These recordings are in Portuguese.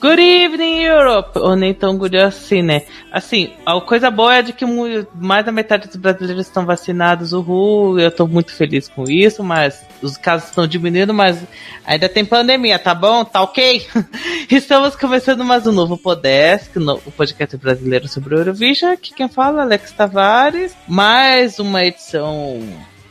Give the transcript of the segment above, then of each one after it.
Good evening, Europe! Ou nem tão good assim, né? Assim, a coisa boa é de que mais da metade dos brasileiros estão vacinados, uhul, eu tô muito feliz com isso, mas os casos estão diminuindo, mas ainda tem pandemia, tá bom? Tá ok? Estamos começando mais um novo Podesk, o podcast brasileiro sobre o Eurovision, aqui quem fala é Alex Tavares, mais uma edição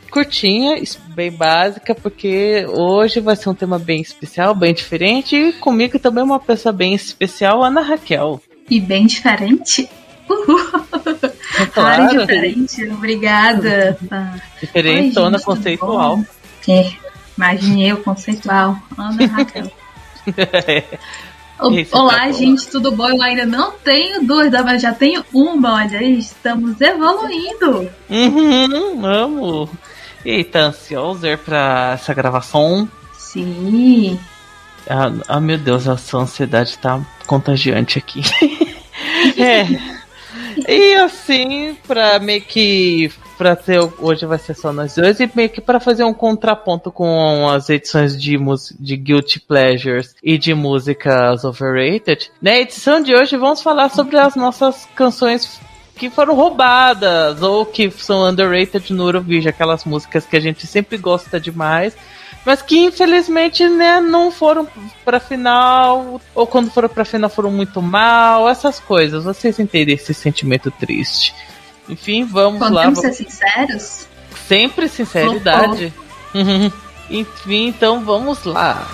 curtinha, bem básica, porque hoje vai ser um tema bem especial, bem diferente, e comigo também uma pessoa bem especial, Ana Raquel. E bem diferente? Uhul! É claro. diferente, obrigada. Diferente, Oi, Ana conceitual. É, imaginei o conceitual. Ana Raquel. Olá, tá gente, tudo bom? Eu ainda não tenho duas, mas já tenho uma. Olha, estamos evoluindo. Uhum, amo. Eita, ansioso pra essa gravação? Sim. Ah, ah, meu Deus, essa ansiedade tá contagiante aqui. é. E assim, pra meio que. Pra ter. Hoje vai ser só nós dois, e meio que pra fazer um contraponto com as edições de, de Guilty Pleasures e de músicas overrated. Na edição de hoje vamos falar sobre as nossas canções que foram roubadas ou que são underrated no Eurovision, aquelas músicas que a gente sempre gosta demais, mas que infelizmente né, não foram para final ou quando foram para final foram muito mal, essas coisas. Vocês entendem esse sentimento triste? Enfim, vamos Podemos lá. Vamos ser sinceros? Sempre sinceridade. Enfim, então vamos lá.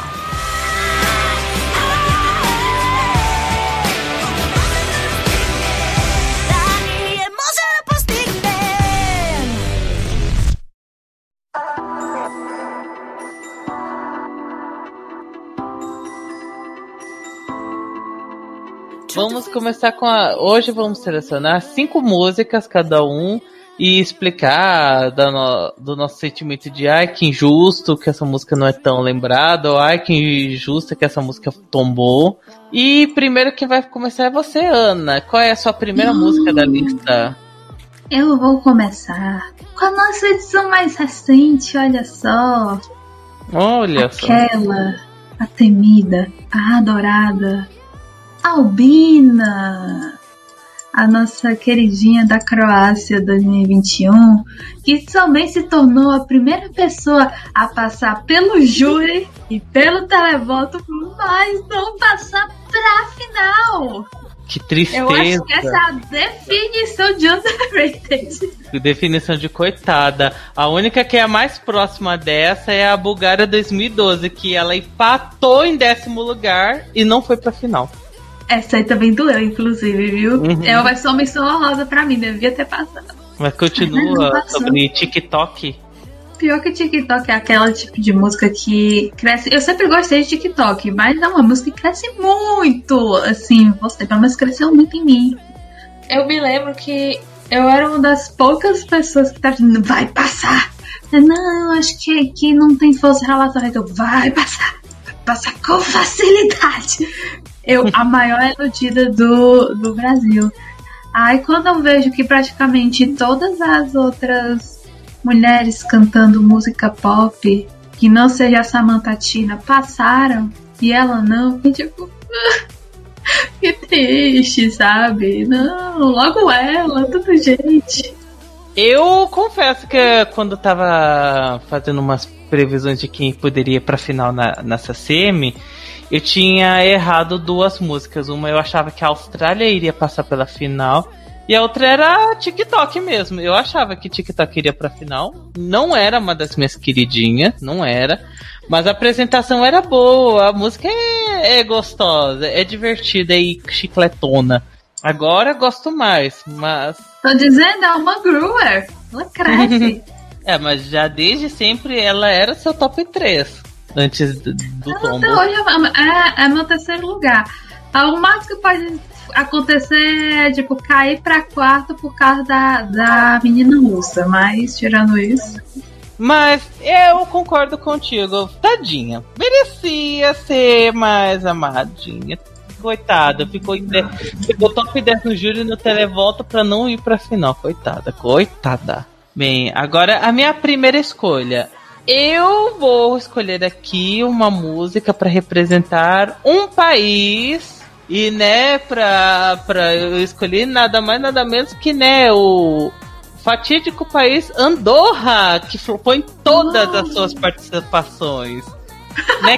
Vamos começar com a. Hoje vamos selecionar cinco músicas cada um e explicar no... do nosso sentimento de ai que injusto que essa música não é tão lembrada, ou ai que injusta que essa música tombou. E primeiro quem vai começar é você, Ana. Qual é a sua primeira música da lista? Eu vou começar com a nossa edição mais recente, olha só. Olha Aquela, só. Aquela, a temida, a adorada, Albina, a nossa queridinha da Croácia 2021, que também se tornou a primeira pessoa a passar pelo júri e pelo televoto, mas não passar pra final. Que tristeza. Eu acho que essa é a definição de underrated. Definição de coitada. A única que é a mais próxima dessa é a Bulgária 2012, que ela empatou em décimo lugar e não foi pra final. Essa aí também doeu, inclusive, viu? Uhum. Ela vai ser uma menção honrosa pra mim, devia ter passado. Mas continua sobre TikTok. Pior que TikTok é aquela tipo de música que cresce. Eu sempre gostei de TikTok, mas é uma música que cresce muito. Assim, você pelo menos cresceu muito em mim. Eu me lembro que eu era uma das poucas pessoas que tava dizendo, vai passar. Não, acho que aqui não tem força relatória, então vai passar. Vai passar com facilidade eu, a maior iludida do, do Brasil. Aí quando eu vejo que praticamente todas as outras mulheres cantando música pop, que não seja a Samantha Tina, passaram e ela não, tipo. que triste, sabe? Não, logo ela, tudo gente. Eu confesso que quando tava fazendo umas previsões de quem poderia ir pra final na, nessa semi, eu tinha errado duas músicas. Uma eu achava que a Austrália iria passar pela final. E a outra era TikTok mesmo. Eu achava que TikTok iria pra final. Não era uma das minhas queridinhas, não era. Mas a apresentação era boa, a música é, é gostosa, é divertida e chicletona. Agora gosto mais, mas. Tô dizendo, é uma grower. Ela cresce. É, mas já desde sempre ela era seu top 3 antes do, do tombo. Hoje é, é, meu terceiro lugar. O mais que pode acontecer é, tipo, cair pra quarto por causa da, da menina russa. Mas, tirando isso... Mas eu concordo contigo. Tadinha. Merecia ser mais amadinha. Coitada, ficou, ficou top 10 no júri no televoto pra não ir pra final. Coitada, coitada. Bem, agora a minha primeira escolha. Eu vou escolher aqui uma música para representar um país E, né, pra, pra eu escolher nada mais, nada menos que, né, o fatídico país Andorra, que flopou em todas as suas participações. né?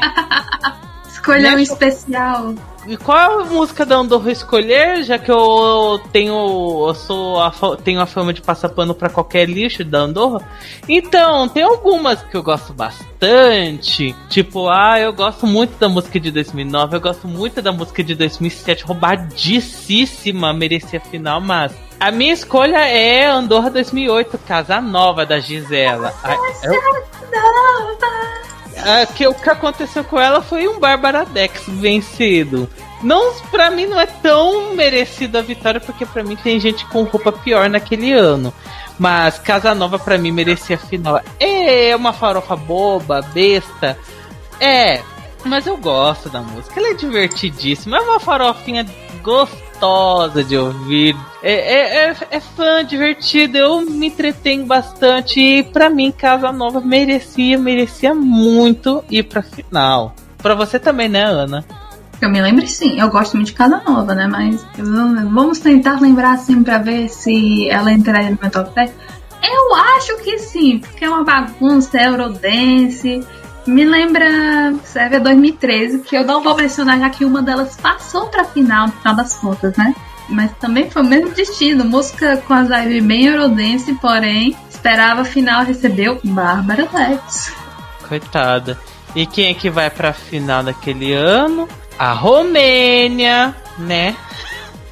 Escolha um especial. E qual a música da Andorra escolher, já que eu tenho eu sou a, tenho a fama de passar pano para qualquer lixo da Andorra? Então, tem algumas que eu gosto bastante, tipo, ah, eu gosto muito da música de 2009, eu gosto muito da música de 2007, roubadíssima, merecia final, mas a minha escolha é Andorra 2008, Casa Nova da Gisela. Casa Nova. É, que o que aconteceu com ela foi um Bárbara Dex vencido. Não, para mim não é tão merecido a vitória, porque para mim tem gente com roupa pior naquele ano. Mas Casa Nova para mim merecia a final. É uma farofa boba, besta. É, mas eu gosto da música. Ela é divertidíssima. É uma farofinha gostosa de ouvir. É, é, é, é fã, divertido. Eu me entretenho bastante. E pra mim, Casa Nova merecia, merecia muito ir pra final. Pra você também, né, Ana? Eu me lembro sim, eu gosto muito de Casa Nova, né? Mas vamos tentar lembrar assim pra ver se ela entraria no meu top 10. Eu acho que sim, porque é uma bagunça, é Eurodance, me lembra Sérvia 2013, que eu não vou mencionar já que uma delas passou pra final, no final das contas, né? Mas também foi o mesmo destino, música com as vibes bem Eurodance, porém, esperava a final, recebeu Bárbara Lex. Coitada. E quem é que vai pra final daquele ano? A Romênia, né?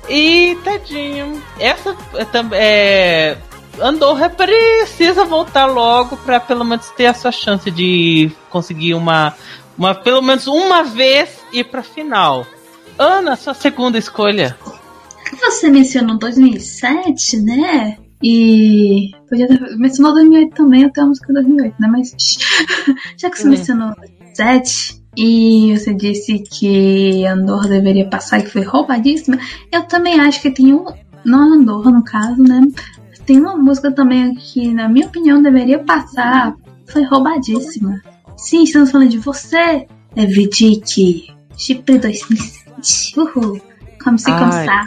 E tadinho. Essa é, é, Andorra precisa voltar logo para pelo menos ter a sua chance de conseguir uma, uma pelo menos uma vez ir para final. Ana, sua segunda escolha. Você mencionou 2007, né? E podia ter mencionou 2008 também, eu tenho a música 2008, né? Mas já que você hum. mencionou 2007 e você disse que Andorra deveria passar e foi roubadíssima, eu também acho que tem um não Andorra no caso, né? Tem uma música também que, na minha opinião, deveria passar. Foi roubadíssima. Sim, estamos falando de você, Evidic. Chip 2007. Uhul. Como se começar.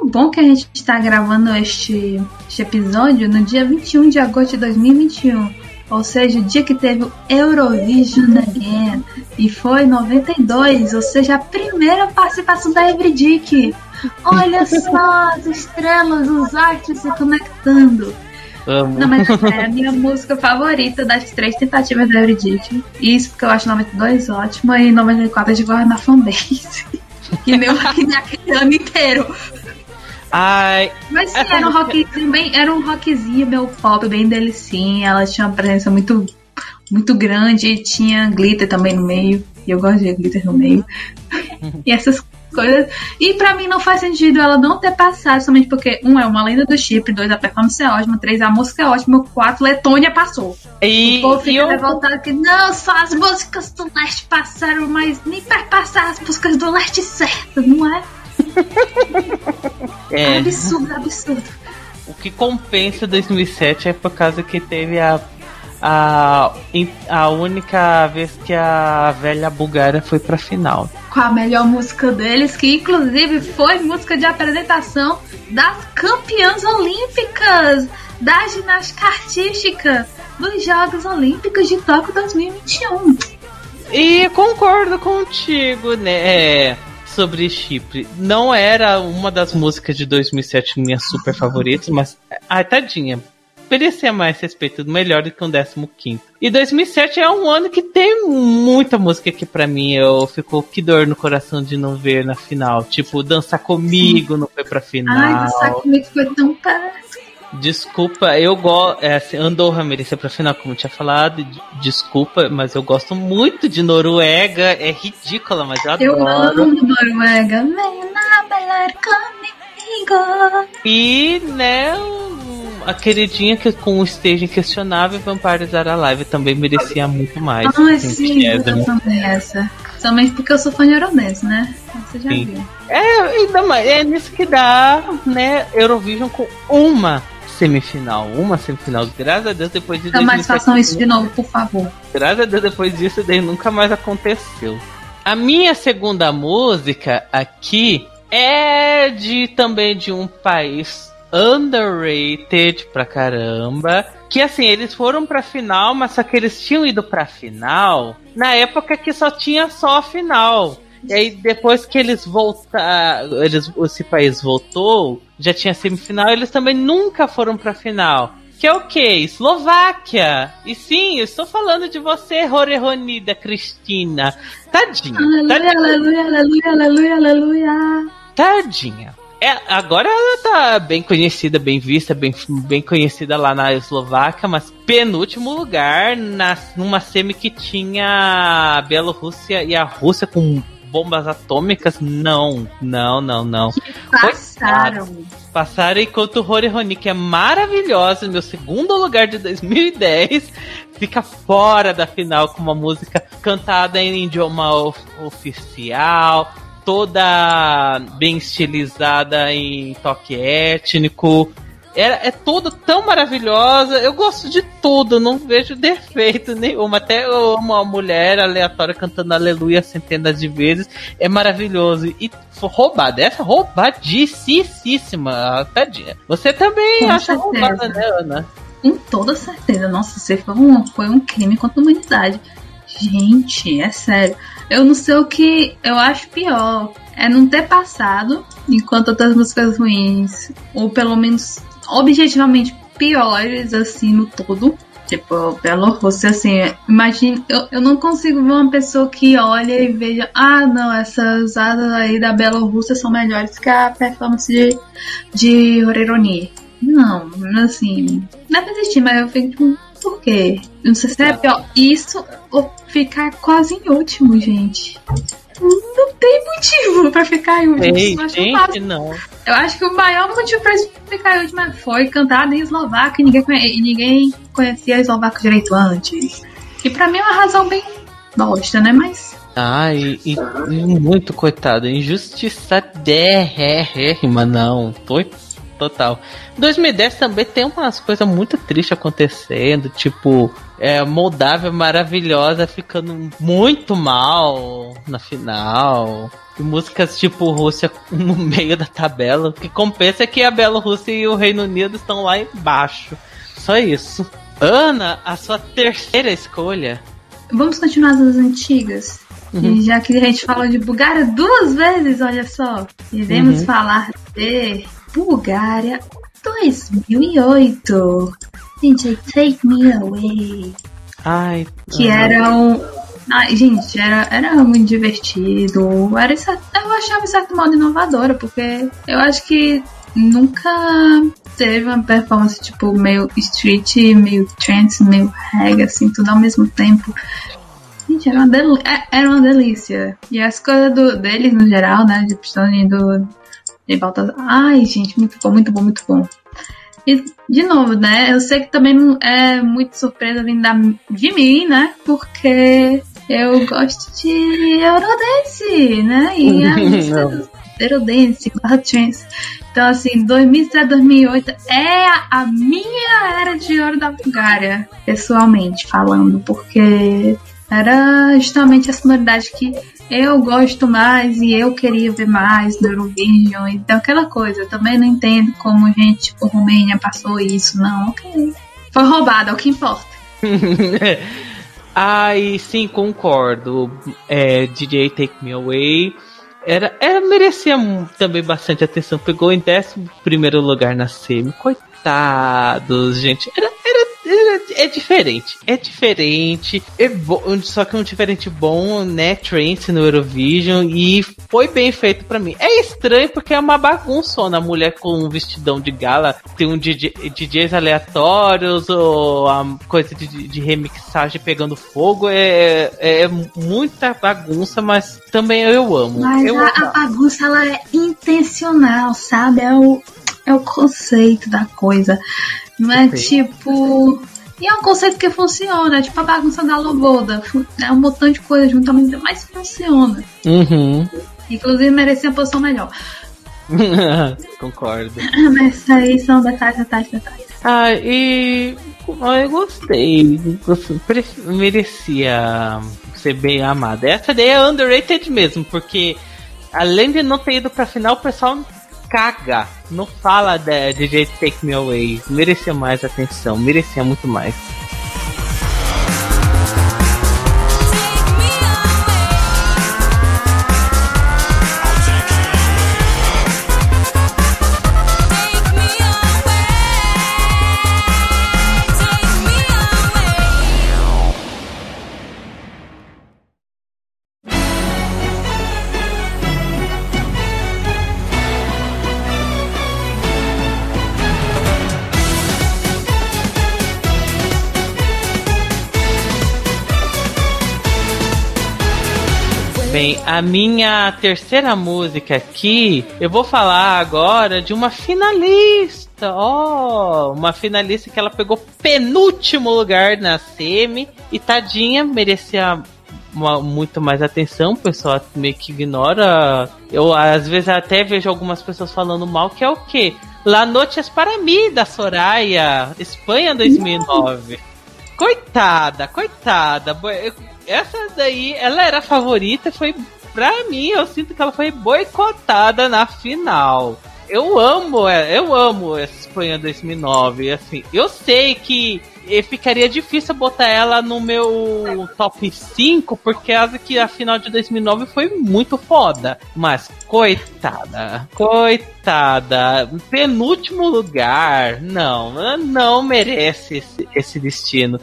O bom que a gente está gravando este, este episódio no dia 21 de agosto de 2021. Ou seja, o dia que teve o Eurovision Again. E foi 92, ou seja, a primeira participação da Evridic. Olha só as estrelas, os artes se conectando. Amo. Não, mas é a minha música favorita das três tentativas da Eurydice. Isso porque eu acho 92 ótimo e 94 de guarda na fanbase. que meu naquele ano inteiro. Ai, mas sim, era um rockzinho bem, era um rockzinho meu pop bem delicinha. Ela tinha uma presença muito muito grande, tinha glitter também no meio. E eu gosto de glitter no meio. e essas coisas. E para mim não faz sentido ela não ter passado, somente porque, um, é uma lenda do chip, dois, a performance é ótima, três, a música é ótima, quatro, Letônia passou. E, o povo fica eu... revoltado que, não, só as músicas do leste passaram, mas nem para passar as músicas do leste certo, não é? é. Absurdo, absurdo. O que compensa 2007 é por causa que teve a a, a única vez que a velha Bulgária foi pra final. Com a melhor música deles, que inclusive foi música de apresentação das campeãs olímpicas da ginástica artística dos Jogos Olímpicos de Tóquio 2021. E concordo contigo, né? É, sobre Chipre. Não era uma das músicas de 2007 minhas super favoritas, mas. Ai, tadinha merecia mais respeito, melhor do que um 15. E 2007 é um ano que tem muita música que para mim eu fico que dor no coração de não ver na final. Tipo, Dançar Comigo Sim. não foi pra final. Ai, Dançar Comigo foi tão perto. Desculpa, eu gosto. É, assim, Andorra merecia pra final, como eu tinha falado. Desculpa, mas eu gosto muito de Noruega. É ridícula, mas eu adoro. Eu amo Noruega. Venha bailar comigo. E, né, a queridinha que com o stage questionável Vampires Are Alive também merecia muito mais. Ah, sim, eu também essa. Somente porque eu sou fã de Eurodance, né? Você já sim. viu. É, ainda mais, é nisso que dá, né, Eurovision com uma semifinal, uma semifinal, graças a Deus depois de Não mais façam isso de novo, por favor. Graças a Deus depois disso daí nunca mais aconteceu. A minha segunda música aqui é de também de um país underrated pra caramba. Que assim, eles foram pra final, mas só que eles tinham ido pra final na época que só tinha só a final. E aí, depois que eles voltaram, eles, esse país voltou, já tinha semifinal, eles também nunca foram pra final. Que é o quê? Eslováquia. E sim, eu estou falando de você, Roreronida Cristina. Tadinha. Aleluia, tadinha. aleluia, aleluia, aleluia, aleluia. Tadinha. É, agora ela tá bem conhecida, bem vista, bem, bem conhecida lá na Eslováquia, mas penúltimo lugar na, numa semi que tinha a Bielorrússia e a Rússia com bombas atômicas. Não, não, não, não. Passaram. Passaram enquanto Rory que é maravilhosa, meu segundo lugar de 2010, fica fora da final com uma música cantada em idioma of- oficial, toda bem estilizada em toque étnico. É, é tudo tão maravilhosa. Eu gosto de tudo, não vejo defeito nenhum. Até uma mulher aleatória cantando aleluia centenas de vezes é maravilhoso. E roubada, essa roubadíssima, tadinha. Você também Com acha certeza. roubada, né, Ana? Com toda certeza. Nossa, você foi um, foi um crime contra a humanidade. Gente, é sério. Eu não sei o que eu acho pior. É não ter passado enquanto outras músicas ruins, ou pelo menos objetivamente piores, assim, no todo. Tipo, Bielorrússia, assim, imagine, eu, eu não consigo ver uma pessoa que olha e veja, ah, não, essas usadas aí da Bielorrússia são melhores que a performance de, de Horeroni. Não, assim, deve existir, mas eu fico tipo, quê? Não sei se é pior isso ou ficar quase em último, gente. Não tem motivo pra ficar em último. Ei, Eu gente, não. eu acho que o maior motivo pra ficar em última foi cantada em eslovaco e ninguém, conhe- ninguém conhecia eslovaco direito antes. Que pra mim é uma razão bem bosta, né? Mas Ai, e, e muito coitado, injustiçadérrima, não. Foi total. 2010 também tem umas coisas muito tristes acontecendo, tipo, é, Moldávia maravilhosa ficando muito mal na final. E músicas tipo Rússia no meio da tabela. O que compensa é que a Bielorrússia e o Reino Unido estão lá embaixo. Só isso. Ana, a sua terceira escolha. vamos continuar as antigas. E já que a gente falou de Bulgária duas vezes, olha só, iremos Uhum. falar de Bulgária 2008. Gente, Take Me Away. Ai, que era um. Ai, gente, era, era muito divertido. Era, eu achava de certo modo inovadora, porque eu acho que nunca teve uma performance tipo meio street, meio trance, meio reggae, assim, tudo ao mesmo tempo. Gente, era uma, del- é- era uma delícia. E as coisas do, deles no geral, né? De Pistone do. De Baltazar. Ai, gente, muito bom, muito bom, muito bom. E, de novo, né? Eu sei que também não é muito surpresa vindo de mim, né? Porque eu gosto de Eurodance, né? E a música do Eurodance, trance. Então, assim, 2007, 2008 é a, a minha era de ouro da Bulgária, pessoalmente falando, porque era justamente a sonoridade que eu gosto mais e eu queria ver mais do Eurovision. Então, aquela coisa, eu também não entendo como gente, tipo, Romênia passou isso, não, ok. Foi roubado, é o que importa. Ai, sim, concordo. É, DJ Take Me Away. Era, era, merecia também bastante atenção. Pegou em 11 primeiro lugar na semi. Coitados, gente. Era, era- é diferente. É diferente. É bo- só que um diferente bom, né? Trance no Eurovision. E foi bem feito pra mim. É estranho porque é uma bagunçona. A mulher com um vestidão de gala. Tem um DJ, DJs aleatórios. Ou a coisa de, de remixagem pegando fogo. É, é muita bagunça, mas também eu amo. Mas eu a, a bagunça, ela é intencional, sabe? É o, é o conceito da coisa. Não é tipo... E é um conceito que funciona, é tipo a bagunça da loboda. É um montão de coisa juntamente, mas funciona. Uhum. Inclusive merecia uma posição melhor. Concordo. Mas aí são detalhes, detalhes, detalhes. Ah, e eu gostei. Merecia ser bem amada. Essa daí é underrated mesmo, porque além de não ter ido pra final, o pessoal caga. Não fala de, de jeito Take Me Away. Merecia mais atenção, merecia muito mais. Bem, a minha terceira música aqui, eu vou falar agora de uma finalista. Ó, oh, uma finalista que ela pegou penúltimo lugar na semi e tadinha, merecia uma, muito mais atenção, o pessoal meio que ignora. Eu às vezes até vejo algumas pessoas falando mal, que é o quê? La Noches para mim da Soraya, Espanha 2009. Coitada, coitada essa daí, ela era a favorita, foi pra mim, eu sinto que ela foi boicotada na final. Eu amo, eu amo essa Espanha 2009, assim, eu sei que ficaria difícil botar ela no meu top 5, porque acho que a final de 2009 foi muito foda. Mas, coitada, coitada, penúltimo lugar, não, não merece esse, esse destino.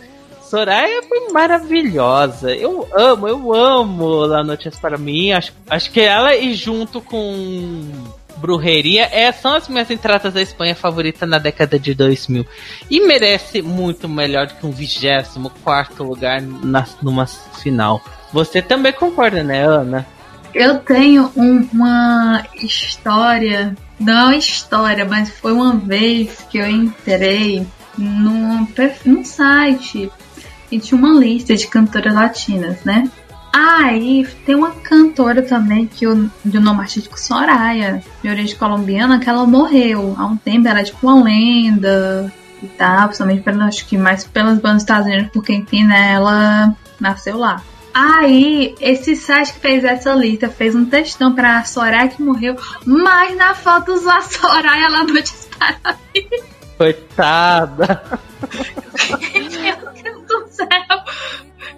Soraya foi maravilhosa. Eu amo, eu amo La Notícia para mim. Acho, acho que ela e junto com Brujeria é, são as minhas entradas da Espanha favorita na década de 2000. E merece muito melhor do que um 24 lugar na, numa final. Você também concorda, né, Ana? Eu tenho um, uma história, não é história, mas foi uma vez que eu entrei num, num site e tinha uma lista de cantoras latinas, né? Aí tem uma cantora também que o de nome artístico Soraya, de origem colombiana, que ela morreu há um tempo, era tipo uma lenda e tal, principalmente pelo, acho que mais pelas bandas dos Estados Unidos, porque enfim, né, ela nasceu lá. Aí, esse site que fez essa lista fez um textão pra Soraya que morreu, mas na foto usou a Soraya lá no Instagram. Coitada! céu.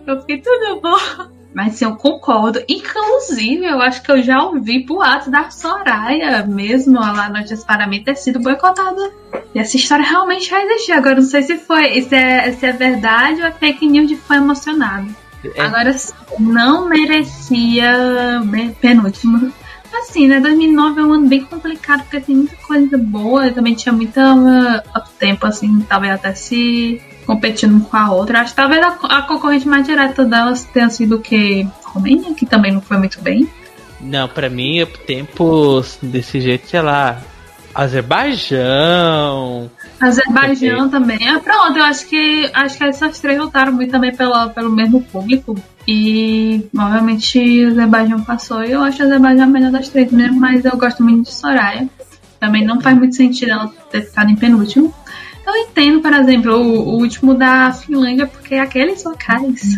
Eu fiquei tudo bom. Mas sim, eu concordo. Inclusive, eu acho que eu já ouvi boatos da Soraya mesmo, lá Notícias para mim, ter sido boicotada. E essa história realmente já existiu. Agora, não sei se foi, se é, se é verdade ou é fake news de fã emocionado. É. Agora, não merecia penúltimo. Assim, né? 2009 é um ano bem complicado, porque tem muita coisa boa. Também tinha muita uh, tempo, assim, talvez até se competindo com a outra. Acho que talvez a, a concorrente mais direta delas tenha sido que Romênia, que também não foi muito bem. Não, para mim, tempos desse jeito, sei lá, Azerbaijão. Azerbaijão também. Ah, pronto, eu acho que acho que essas três lutaram muito também pela, pelo mesmo público. E obviamente o Azerbaijão passou. E eu acho a Azerbaijão a melhor das três mesmo, mas eu gosto muito de Soraya. Também não faz muito sentido ela ter ficado em penúltimo. Eu entendo, por exemplo, o, o último da Finlândia, porque aqueles locais.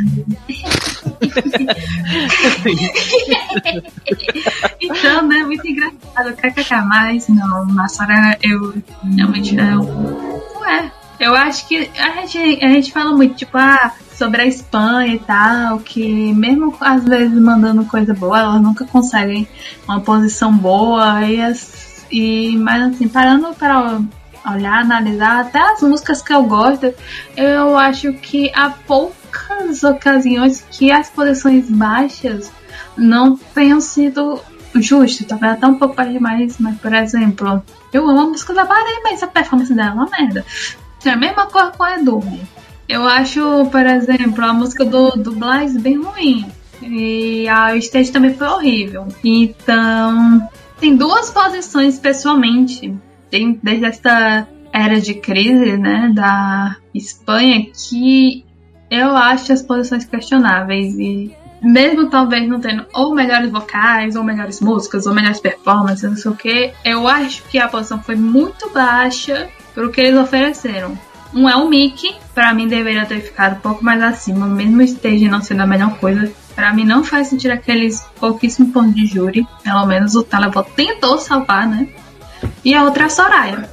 então, né, muito engraçado. KKK, mas não, na Sora eu realmente não. Ué, eu acho que a gente, a gente fala muito, tipo, ah, sobre a Espanha e tal, que mesmo às vezes mandando coisa boa, elas nunca conseguem uma posição boa e, as, e mas assim, parando para olhar, analisar, até as músicas que eu gosto, eu acho que há poucas ocasiões que as posições baixas não tenham sido justas, talvez até um pouco mais demais, mas por exemplo, eu amo a música da Bahia, mas a performance dela é uma merda. É a mesma coisa com a Edu. Eu acho, por exemplo, a música do, do Blaze bem ruim. E a stage também foi horrível. Então, tem duas posições pessoalmente desde esta era de crise, né, da Espanha, que eu acho as posições questionáveis e mesmo talvez não tendo ou melhores vocais, ou melhores músicas, ou melhores performances, não sei o que, eu acho que a posição foi muito baixa pro que eles ofereceram. Um é o Mickey, pra mim deveria ter ficado um pouco mais acima, mesmo stage não sendo a melhor coisa. Pra mim não faz sentido aqueles pouquíssimos pontos de júri. Pelo menos o Televoto tentou salvar, né? E a outra é a Soraya.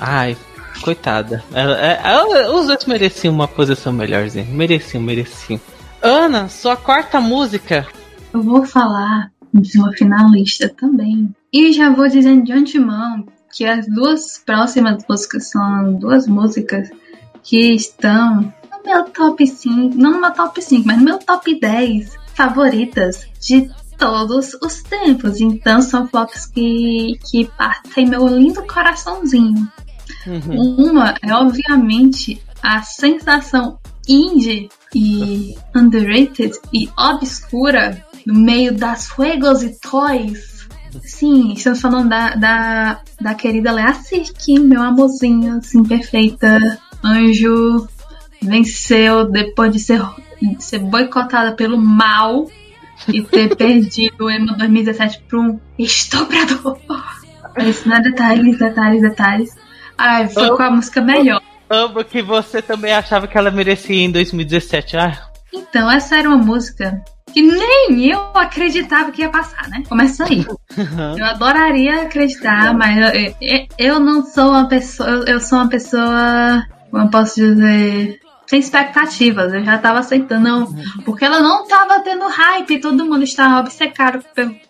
Ai, coitada. Ela, ela, os dois mereciam uma posição melhorzinha. Mereciam, mereciam. Ana, sua quarta música. Eu vou falar de uma finalista também. E já vou dizendo de antemão que as duas próximas músicas são duas músicas que estão no meu top 5, não no meu top 5, mas no meu top 10 favoritas de todos os tempos. Então são fotos que, que partem meu lindo coraçãozinho. Uhum. Uma é obviamente a sensação indie e underrated e obscura no meio das Fuegos e Toys. Sim, estamos falando da, da, da querida Lea Sirkin, meu amorzinho, assim, perfeita. Anjo venceu depois de ser, de ser boicotada pelo mal e ter perdido o Emo 2017 para um estuprador. Isso não é detalhes, detalhes, detalhes. Ai, foi com a música melhor. Amo que você também achava que ela merecia em 2017. Ah. Então, essa era uma música que nem eu acreditava que ia passar, né? Começa aí. Eu adoraria acreditar, mas eu, eu, eu, não sou uma pessoa. Eu sou uma pessoa. Como eu posso dizer? Sem expectativas. Eu já tava aceitando. Não, porque ela não tava tendo hype. Todo mundo estava obcecado.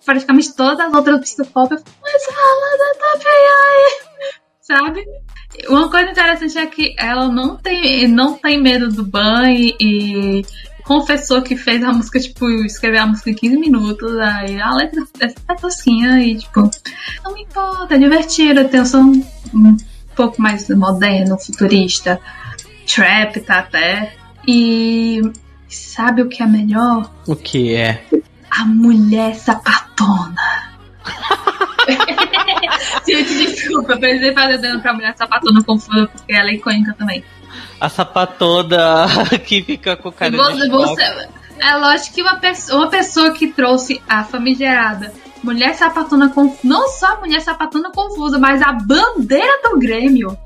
Praticamente todas as outras pistas pop. Mas ela tá bem aí. Sabe? Uma coisa interessante é que ela não tem, não tem medo do banho e confessou que fez a música, tipo, escreveu a música em 15 minutos, aí a letra é tosquinha e, tipo, não me importa, é divertido, tem um som um pouco mais moderno, futurista, trap tá até. E sabe o que é melhor? O que é? A mulher sapatona. Gente, desculpa, eu pensei fazendo pra mulher sapatona confusa, porque ela é icônica também. A sapatona que fica com o cara você, de você, É lógico que uma pessoa, uma pessoa que trouxe a famigerada mulher sapatona confusa, não só a mulher sapatona confusa, mas a bandeira do Grêmio.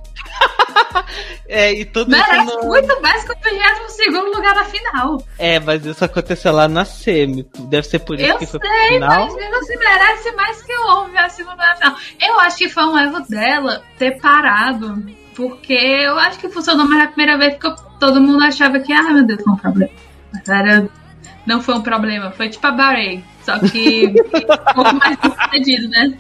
é, e tudo Merece isso no... muito mais que o 22 lugar na final. É, mas isso aconteceu lá na semi. Deve ser por isso eu que foi sei, final. mas mesmo assim merece mais que o homem a segunda final. Eu acho que foi um erro dela ter parado. Porque eu acho que funcionou mais a primeira vez porque todo mundo achava que, ah, meu Deus, foi um problema. Mas era, não foi um problema, foi tipo a Bahrein. Só que um pouco mais sucedido, né?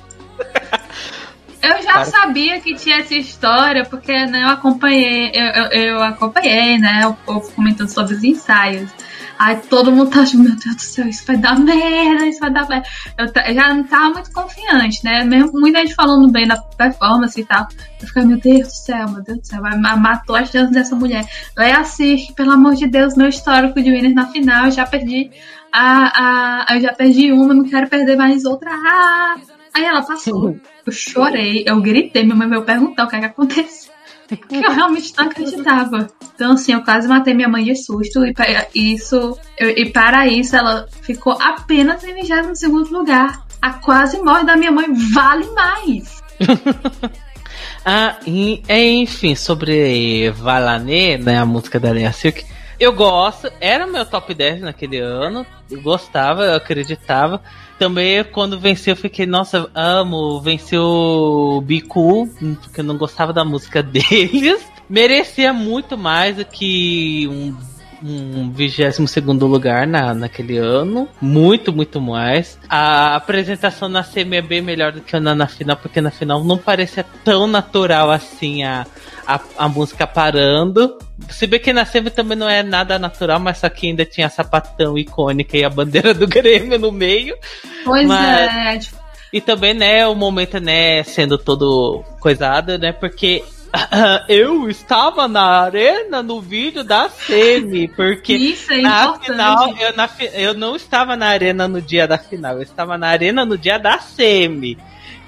Eu já Para... sabia que tinha essa história, porque né, eu acompanhei, eu, eu, eu, acompanhei, né, o povo comentando sobre os ensaios. Aí todo mundo tá achando, meu Deus do céu, isso vai dar merda, isso vai dar merda. Eu, já não tava muito confiante, né? Mesmo muita gente falando bem da performance e tal. Eu fiquei, meu Deus do céu, meu Deus do céu, matou as chances dessa mulher. Leia assiste, pelo amor de Deus, meu histórico de winners na final, eu já perdi a, a, eu já perdi uma, não quero perder mais outra. Ah, Aí ela passou. Eu chorei, eu gritei, minha mãe veio perguntar o que, é que aconteceu. Porque eu realmente não acreditava. Então, assim, eu quase matei minha mãe de susto. E para isso, eu, e para isso ela ficou apenas em 22 lugar. A quase morte da minha mãe vale mais. ah, e, enfim, sobre Valané, né, a música da Lea Silk, eu gosto, era meu top 10 naquele ano, eu gostava, eu acreditava também quando venceu, eu fiquei, nossa, amo, venceu o Biku, porque eu não gostava da música deles. Merecia muito mais do que um um 22 lugar na, naquele ano. Muito, muito mais. A apresentação na semi é bem melhor do que na, na final, porque na final não parecia tão natural assim a, a, a música parando. Se bem que na semi também não é nada natural, mas só que ainda tinha a sapatão icônica e a bandeira do Grêmio no meio. Pois mas... é. Tipo e também, né, o momento, né, sendo todo coisado, né, porque eu estava na arena no vídeo da Semi, porque Isso é na importante. final eu, na, eu não estava na arena no dia da final, eu estava na arena no dia da Semi.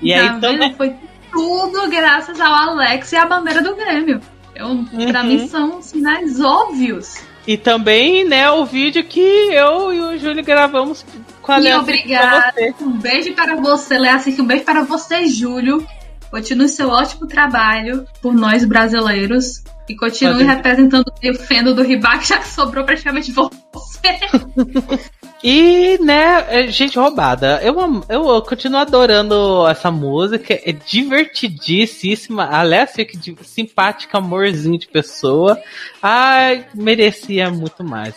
E tá aí então né? foi tudo graças ao Alex e à bandeira do Grêmio. Eu, uhum. Pra mim são sinais óbvios. E também, né, o vídeo que eu e o Júlio gravamos com a Lea. Obrigada. Um beijo para você, Lea. Um beijo para você, Júlio. Continue seu ótimo trabalho por nós brasileiros. E continue representando o fendo do Ribac, já que sobrou praticamente você. E, né, é gente roubada. Eu, eu, eu, continuo adorando essa música. É divertidíssima. Aliás, fica de, simpática, amorzinho de pessoa. Ai, merecia muito mais.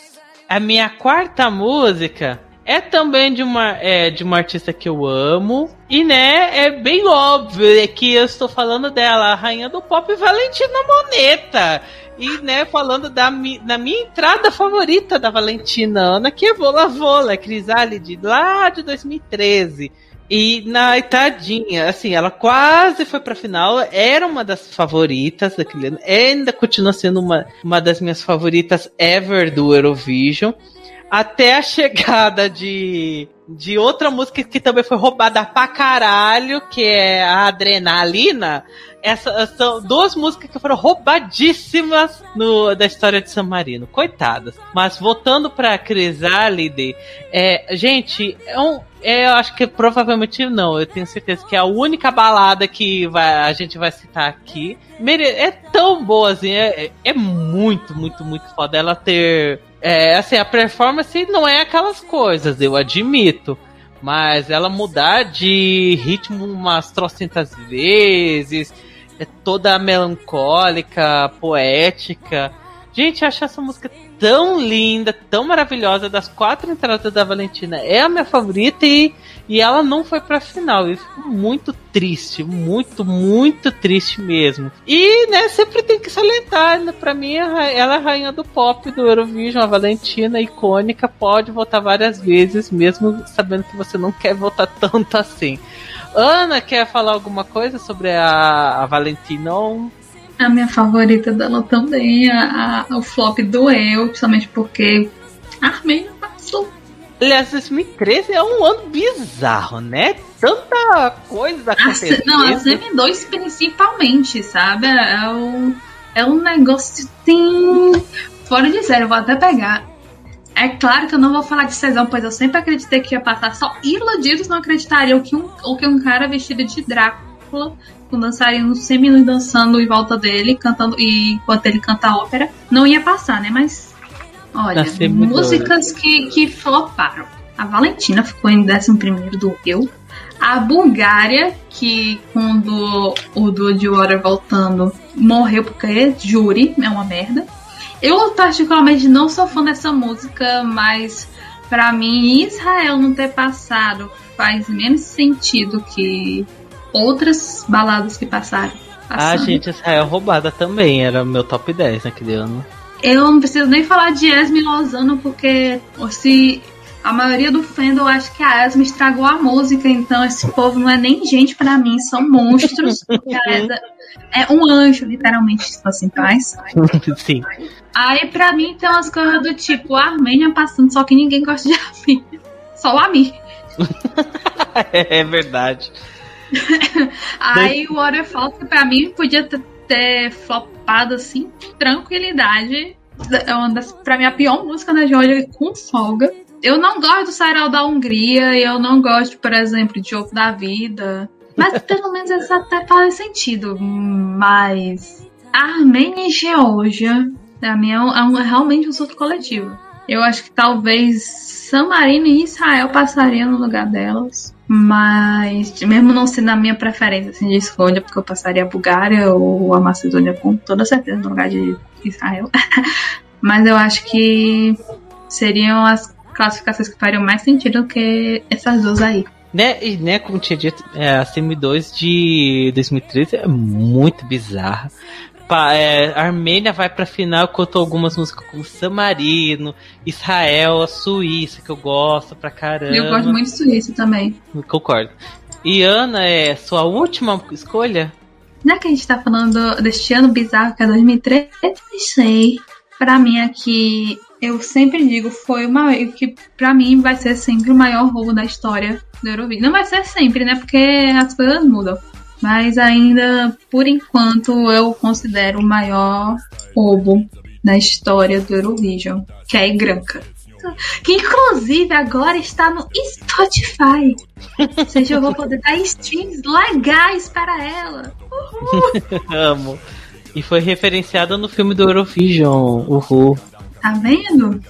A minha quarta música é também de uma, é, de uma artista que eu amo. E, né, é bem óbvio que eu estou falando dela, a rainha do pop Valentina Moneta. E, né, falando da, mi, da minha entrada favorita da Valentina Ana, que é Vola Vola, Crisálide, lá de 2013. E na tadinha, assim, ela quase foi pra final, era uma das favoritas daquele ano, ainda continua sendo uma, uma das minhas favoritas ever do Eurovision até a chegada de, de outra música que também foi roubada pra caralho, que é a Adrenalina. Essas são duas músicas que foram roubadíssimas no, da história de San Marino. Coitadas. Mas voltando pra Crisálide, é, gente, é um, é, eu acho que provavelmente não. Eu tenho certeza que é a única balada que vai, a gente vai citar aqui. É tão boa assim, é, é muito, muito, muito foda ela ter é, assim, a performance não é aquelas coisas, eu admito. Mas ela mudar de ritmo umas trocentas vezes, é toda melancólica, poética. Gente, acho essa música tão linda, tão maravilhosa. Das quatro entradas da Valentina, é a minha favorita e, e ela não foi pra final. Eu fico muito triste, muito, muito triste mesmo. E, né, sempre tem que salientar, né, pra mim, ela é a rainha do pop do Eurovision, a Valentina, icônica, pode votar várias vezes, mesmo sabendo que você não quer votar tanto assim. Ana, quer falar alguma coisa sobre a, a Valentina? A minha favorita dela também, a, a, o flop do eu, principalmente porque a Armênia passou. Aliás, 2013 é um ano bizarro, né? Tanta coisa acontecendo. Não, a Semi 2 principalmente, sabe? É um, é um negócio assim. Fora de sério, vou até pegar. É claro que eu não vou falar de Cezão, pois eu sempre acreditei que ia passar. Só iludidos não acreditariam que um, ou que um cara vestido de Drácula com dançarinos semi dançando em volta dele, cantando, e enquanto ele canta a ópera, não ia passar, né? Mas, olha, músicas que, que floparam. A Valentina ficou em 11 do Eu. A Bulgária, que quando o do de Water voltando morreu porque júri, é uma merda. Eu particularmente não sou fã dessa música, mas para mim Israel não ter passado faz menos sentido que outras baladas que passaram. Passando. Ah, gente, Israel roubada também, era meu top 10 naquele ano. Eu não preciso nem falar de Esme Lozano, porque se a maioria do fandom acha que a Esme estragou a música, então esse povo não é nem gente para mim, são monstros. é um anjo, literalmente, se fosse em paz. Sim. Aí pra mim tem umas coisas do tipo, a Armênia passando, só que ninguém gosta de Armênia. Só o Amir. é verdade. Aí o Waterfall, pra mim podia ter, flopado assim, tranquilidade. É uma das, pra mim, a pior música da Georgia com folga. Eu não gosto do Sarau da Hungria, e eu não gosto, por exemplo, de Jogo da Vida. Mas pelo menos essa até faz sentido. Mas Armênia e Geórgia, pra mim, é, é, um, é realmente um surto coletivo. Eu acho que talvez San Marino e Israel passariam no lugar delas. Mas, mesmo não sendo a minha preferência assim, de escolha, porque eu passaria a Bulgária ou a Macedônia com toda certeza no lugar de Israel. Mas eu acho que seriam as classificações que fariam mais sentido do que essas duas aí. Né, e né, como tinha dito, é, a CM2 de 2013 é muito bizarra é, Armênia vai pra final, contou algumas músicas como San Marino, Israel, a Suíça, que eu gosto pra caramba. Eu gosto muito de Suíça também. Concordo. E Ana, é sua última escolha? Já que a gente tá falando deste ano bizarro que é 2013, sei. Pra mim aqui, eu sempre digo, foi o maior, que pra mim vai ser sempre o maior roubo da história do Eurovision. Não vai ser sempre, né? Porque as coisas mudam. Mas ainda, por enquanto, eu considero o maior roubo na história do Eurovision, que é a Igranca. Que inclusive agora está no Spotify. Ou seja, eu vou poder dar streams legais para ela. Amo. E foi referenciada no filme do Eurovision, Who. Tá vendo?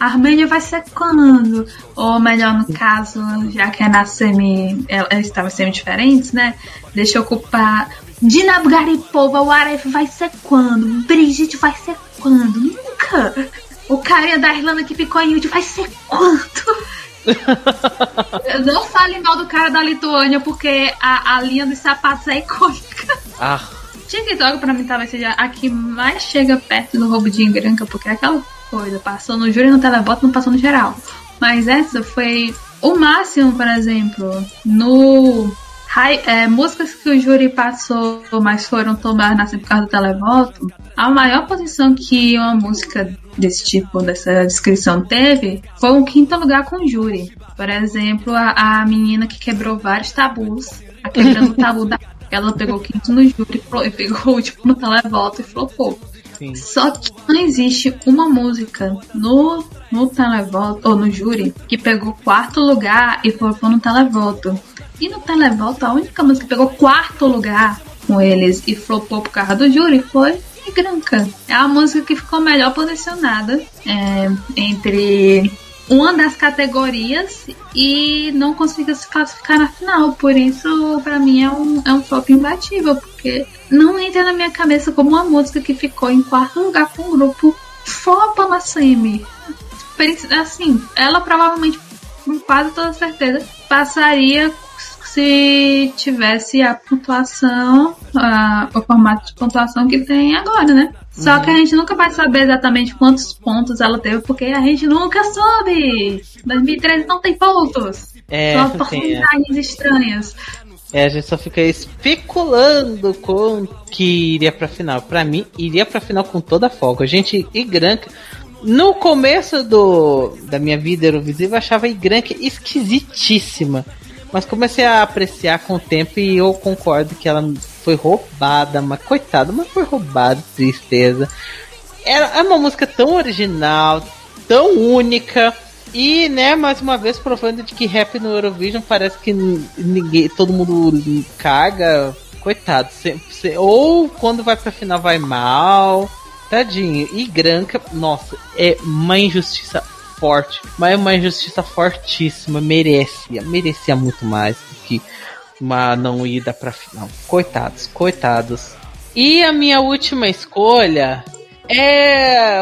A Armênia vai ser quando? Ou melhor, no caso, já que é na semi. Elas estavam semi-diferentes, né? Deixa eu ocupar. Dina Garipova, o Aref vai ser quando? Brigitte vai ser quando? Nunca! O carinha da Irlanda que ficou em último vai ser quando? não fale mal do cara da Lituânia, porque a, a linha dos sapatos é icônica. Ah. TikTok pra mim talvez seja a que mais chega perto do roubo de engranca, porque é aquela coisa, passou no júri no televoto, não passou no geral. Mas essa foi o máximo, por exemplo, no é, músicas que o júri passou, mas foram tomadas por causa do televoto, a maior posição que uma música desse tipo, dessa descrição teve, foi um quinto lugar com o júri. Por exemplo, a, a menina que quebrou vários tabus, a quebrando o tabu da. Ela pegou quinto no júri e pegou o último no televoto e flopou. Só que não existe uma música no, no televoto, ou no júri, que pegou quarto lugar e flopou no televoto. E no televoto, a única música que pegou quarto lugar com eles e flopou por causa do júri foi Granca. É a música que ficou melhor posicionada é, entre uma das categorias e não conseguiu se classificar na final. Por isso, para mim, é um, é um flop imbatível, porque não entra na minha cabeça como uma música que ficou em quarto lugar com o grupo flopa na semi. Assim, ela provavelmente, com quase toda certeza, passaria se tivesse a pontuação, a, o formato de pontuação que tem agora, né? Só uhum. que a gente nunca vai saber exatamente quantos pontos ela teve, porque a gente nunca soube. 2013 não tem pontos. É, Só oportunidades é. estranhas. É, a gente só fica especulando com que iria pra final. Pra mim, iria pra final com toda a folga. Gente, Igranca. No começo do, da minha vida Eurovisiva, eu achava a Igranca esquisitíssima. Mas comecei a apreciar com o tempo e eu concordo que ela foi roubada, mas coitada, mas foi roubada, tristeza. Era é uma música tão original, tão única. E, né, mais uma vez provando de que rap no Eurovision parece que ninguém, todo mundo caga. Coitado, sempre, ou quando vai pra final vai mal. Tadinho. E Granca, nossa, é uma injustiça forte, mas é uma injustiça fortíssima. Merecia, merecia muito mais do que uma não ida pra final. Coitados, coitados. E a minha última escolha é,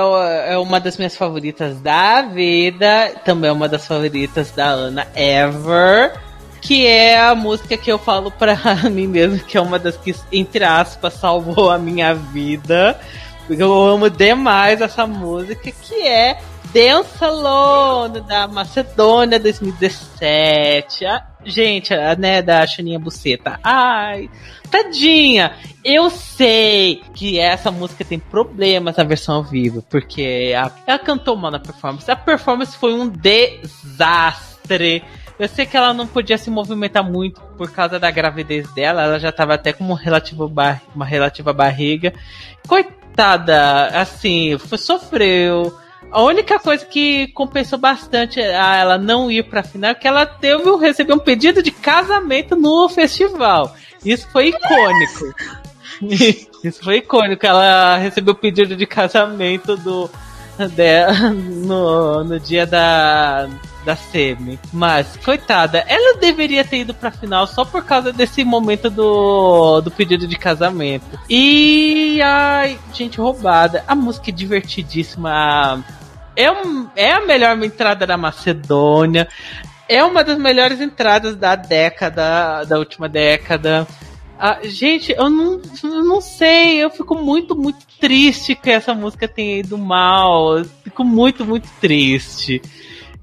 é uma das minhas favoritas da vida, também é uma das favoritas da Ana Ever, que é a música que eu falo pra mim mesmo, que é uma das que, entre aspas, salvou a minha vida. Porque eu amo demais essa música, que é Dance Alone, da Macedônia 2017. A, gente, né, da Chuninha Buceta. Ai, tadinha. Eu sei que essa música tem problemas na versão ao vivo, porque a, ela cantou mal na performance. A performance foi um desastre. Eu sei que ela não podia se movimentar muito por causa da gravidez dela, ela já tava até com uma relativa, uma relativa barriga. Coitada, assim, foi, sofreu a única coisa que compensou bastante a ela não ir pra final é que ela teve, recebeu um pedido de casamento no festival. Isso foi icônico. Isso foi icônico. Ela recebeu o pedido de casamento do dela no, no dia da, da Semi. Mas, coitada, ela deveria ter ido pra final só por causa desse momento do, do pedido de casamento. E, ai, gente, roubada. A música é divertidíssima é, um, é a melhor entrada da Macedônia. É uma das melhores entradas da década, da última década. Ah, gente, eu não, eu não sei, eu fico muito, muito triste que essa música tenha ido mal. Eu fico muito, muito triste.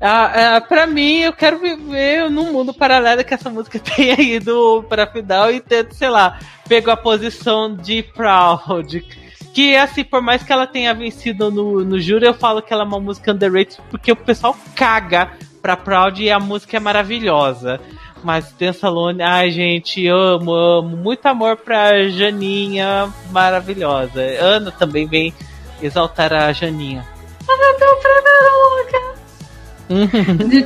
Ah, ah, pra mim, eu quero viver num mundo paralelo que essa música tenha ido pra final e ter, sei lá, pego a posição de Proud que, assim, por mais que ela tenha vencido no, no júri, eu falo que ela é uma música underrated porque o pessoal caga pra Proud e a música é maravilhosa. Mas Dance Alone, ai gente, amo, amo. Muito amor pra Janinha, maravilhosa. Ana também vem exaltar a Janinha. De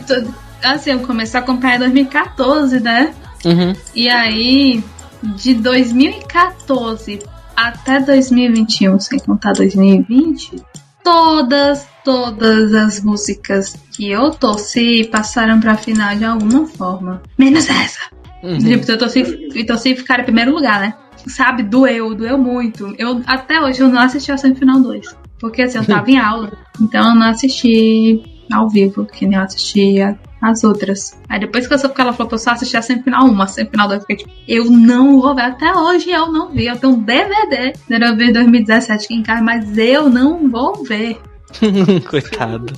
assim, eu comecei a acompanhar em 2014, né? Uhum. E aí, de 2014 até 2021, sem contar 2020, todas, todas as músicas que eu torci passaram pra final de alguma forma. Menos essa. Uhum. Tipo, eu torci, eu torci ficar em primeiro lugar, né? Sabe, doeu, doeu muito. Eu, até hoje eu não assisti a semifinal 2. Porque assim, eu tava em aula, então eu não assisti ao vivo, que nem eu assistia as outras. Aí depois que eu soube que ela falou que eu só assisti a semifinal 1, a semifinal 2, eu fiquei tipo, eu não vou ver. Até hoje eu não vi. Eu tenho um DVD da ver 2017 aqui em casa, mas eu não vou ver. Coitado.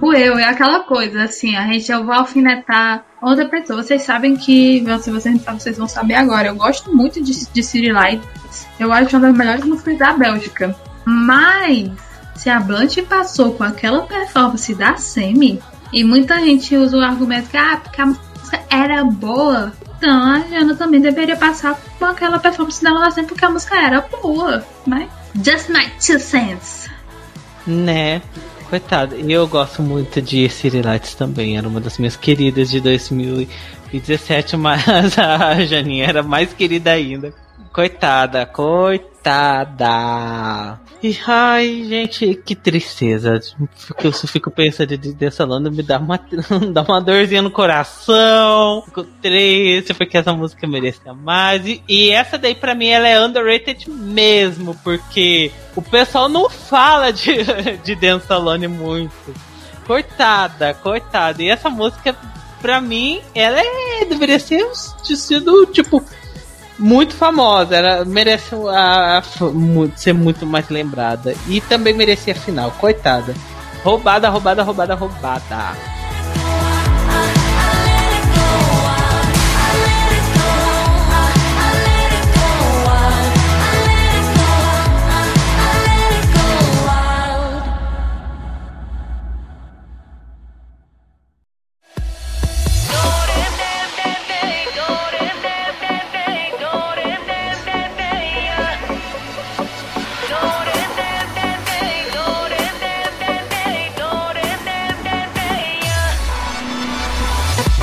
O eu é aquela coisa, assim, a gente eu vou alfinetar outra pessoa. Vocês sabem que, se vocês não vocês vão saber agora. Eu gosto muito de, de City Lights. Eu acho uma das melhores músicas da Bélgica. Mas, se a Blanche passou com aquela performance da Semi, e muita gente usa o argumento que, ah, porque a música era boa. Então a Jana também deveria passar com aquela performance dela lá sempre porque a música era boa. Mas, just my two cents. Né? Coitado. Eu gosto muito de City Lights também. Era uma das minhas queridas de 2017, mas a Janinha era mais querida ainda. Coitada, coitada. E, ai, gente, que tristeza. Eu fico pensando de Dessalando, me dá uma, dá uma dorzinha no coração. Fico triste porque essa música merecia mais. E, e essa daí, pra mim, ela é underrated mesmo, porque o pessoal não fala de, de Dançalone muito. Coitada, coitada. E essa música, pra mim, ela é, deveria ser sido, tipo, muito famosa, ela merece a, a, ser muito mais lembrada. E também merecia a final, coitada. Roubada, roubada, roubada, roubada.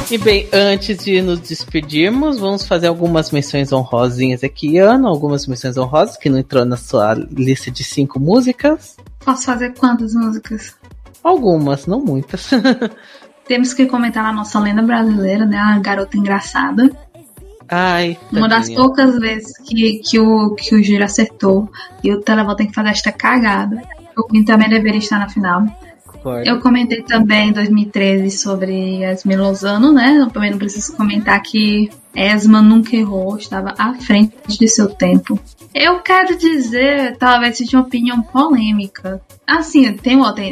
E bem, antes de nos despedirmos, vamos fazer algumas menções honrosinhas aqui, Ana. Algumas menções honrosas que não entrou na sua lista de cinco músicas. Posso fazer quantas músicas? Algumas, não muitas. Temos que comentar a nossa lenda brasileira, né? A garota engraçada. Ai, Uma das poucas vezes que, que, o, que o Giro acertou e o Televó tem que fazer esta cagada. O Queen também deveria estar na final. Concordo. Eu comentei também em 2013 sobre Esme Lozano, né? Eu também não preciso comentar que Esma nunca errou, estava à frente de seu tempo. Eu quero dizer, talvez seja uma opinião polêmica. Assim, tem outra.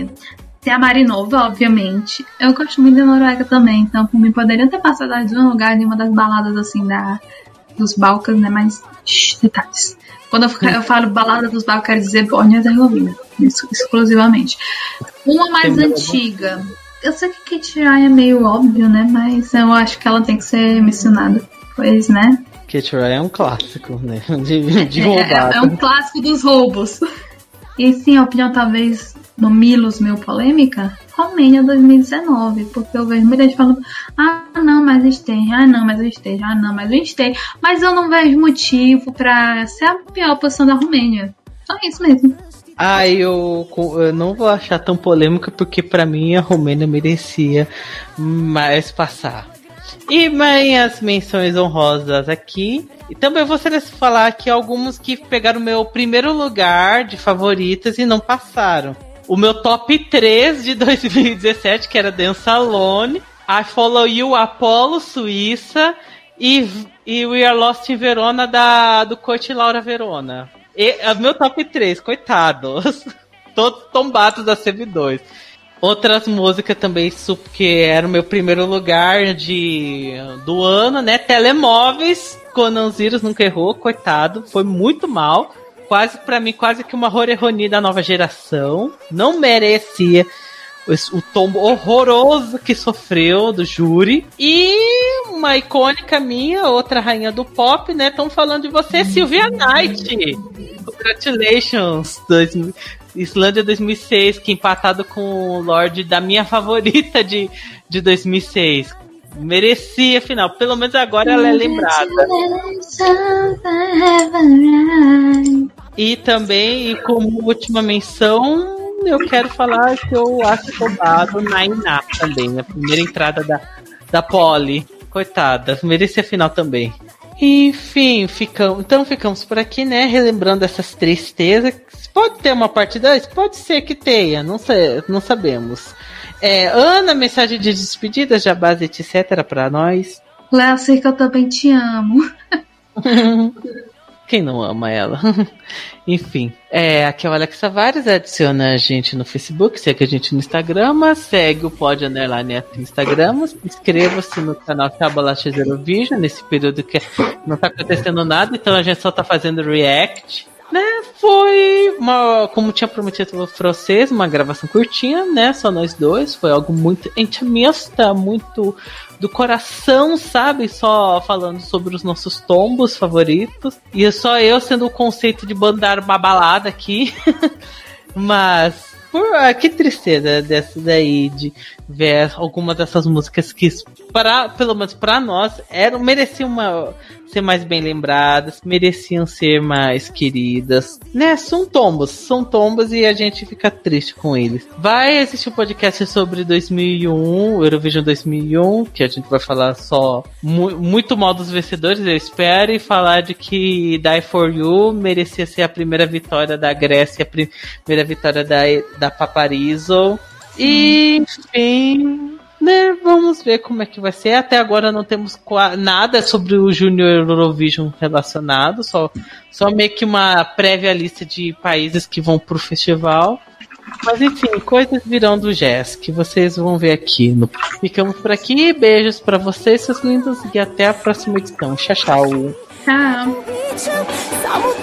Tem a Marinova, obviamente. Eu gosto muito da Noruega também, então por mim poderia ter passado de um lugar de uma das baladas assim da dos Balcãs, né? Mas shh, detalhes. Quando eu, eu falo balada dos Balcãs, quero dizer Bórnia e Herzegovina, exclusivamente. Uma mais tem antiga. Eu sei que Kate Ryan é meio óbvio, né? Mas eu acho que ela tem que ser mencionada. Pois, né? Kate Ryan é um clássico, né? De, de roubada. É, é um clássico dos roubos. E sim, a opinião talvez no Milos meio polêmica, Romênia 2019, porque eu vejo muita gente falando, ah não, mas esteja, ah não, mas esteja, ah não, mas esteja, mas eu não vejo motivo para ser a pior posição da Romênia. Só isso mesmo. Ah, eu, eu não vou achar tão polêmica porque para mim a Romênia merecia mais passar. E minhas menções honrosas aqui. E também vou falar aqui alguns que pegaram meu primeiro lugar de favoritas e não passaram. O meu top 3 de 2017, que era Dance Alone, I Follow You, Apollo, Suíça e, e We Are Lost in Verona, da, do coach Laura Verona. E, é meu top 3, coitados. Todos tombados da CV2. Outras músicas também, que era o meu primeiro lugar de do ano, né? Telemóveis, Conan Zirus nunca errou, coitado, foi muito mal. Quase, para mim, quase que uma Horeroni da nova geração. Não merecia o tombo horroroso que sofreu do júri. E uma icônica minha, outra rainha do pop, né? Estão falando de você, Sylvia Knight. Congratulations! Islândia 2006, que empatado com o Lorde da minha favorita de, de 2006. Merecia final. Pelo menos agora ela é lembrada. E também, como última menção, eu quero falar que eu acho roubado na Iná também. A primeira entrada da, da Polly. Coitada, merecia final também. Enfim, ficamos, então ficamos por aqui, né? Relembrando essas tristezas. Pode ter uma parte 2? Pode ser que tenha, não, sei, não sabemos. É, Ana, mensagem de despedida, base etc. para nós. Léo, sei que eu também te amo. Quem não ama ela? Enfim, é, aqui é o Alex Tavares, adiciona a gente no Facebook, segue a gente no Instagram, segue o Pod Underline no Instagram, inscreva-se no canal Cabalache Zero Vision, nesse período que não tá acontecendo nada, então a gente só tá fazendo react né, foi uma, como tinha prometido para vocês, uma gravação curtinha, né, só nós dois, foi algo muito intimista, muito do coração, sabe, só falando sobre os nossos tombos favoritos, e só eu sendo o conceito de bandar uma balada aqui, mas ah, que tristeza dessa daí de ver algumas dessas músicas que, para, pelo menos para nós, eram, mereciam uma, ser mais bem lembradas, mereciam ser mais queridas. Né? São tombos, são tombos e a gente fica triste com eles. Vai existir um podcast sobre 2001, Eurovision 2001, que a gente vai falar só mu muito mal dos vencedores, eu espero, e falar de que Die For You merecia ser a primeira vitória da Grécia, a primeira vitória da, da Paparizo. E, enfim, né, vamos ver como é que vai ser. Até agora não temos nada sobre o Junior Eurovision relacionado, só, só meio que uma prévia lista de países que vão pro festival. Mas enfim, coisas virão do Jazz que vocês vão ver aqui. No... Ficamos por aqui. Beijos para vocês, seus lindos, e até a próxima edição. Tchau, tchau. Tchau.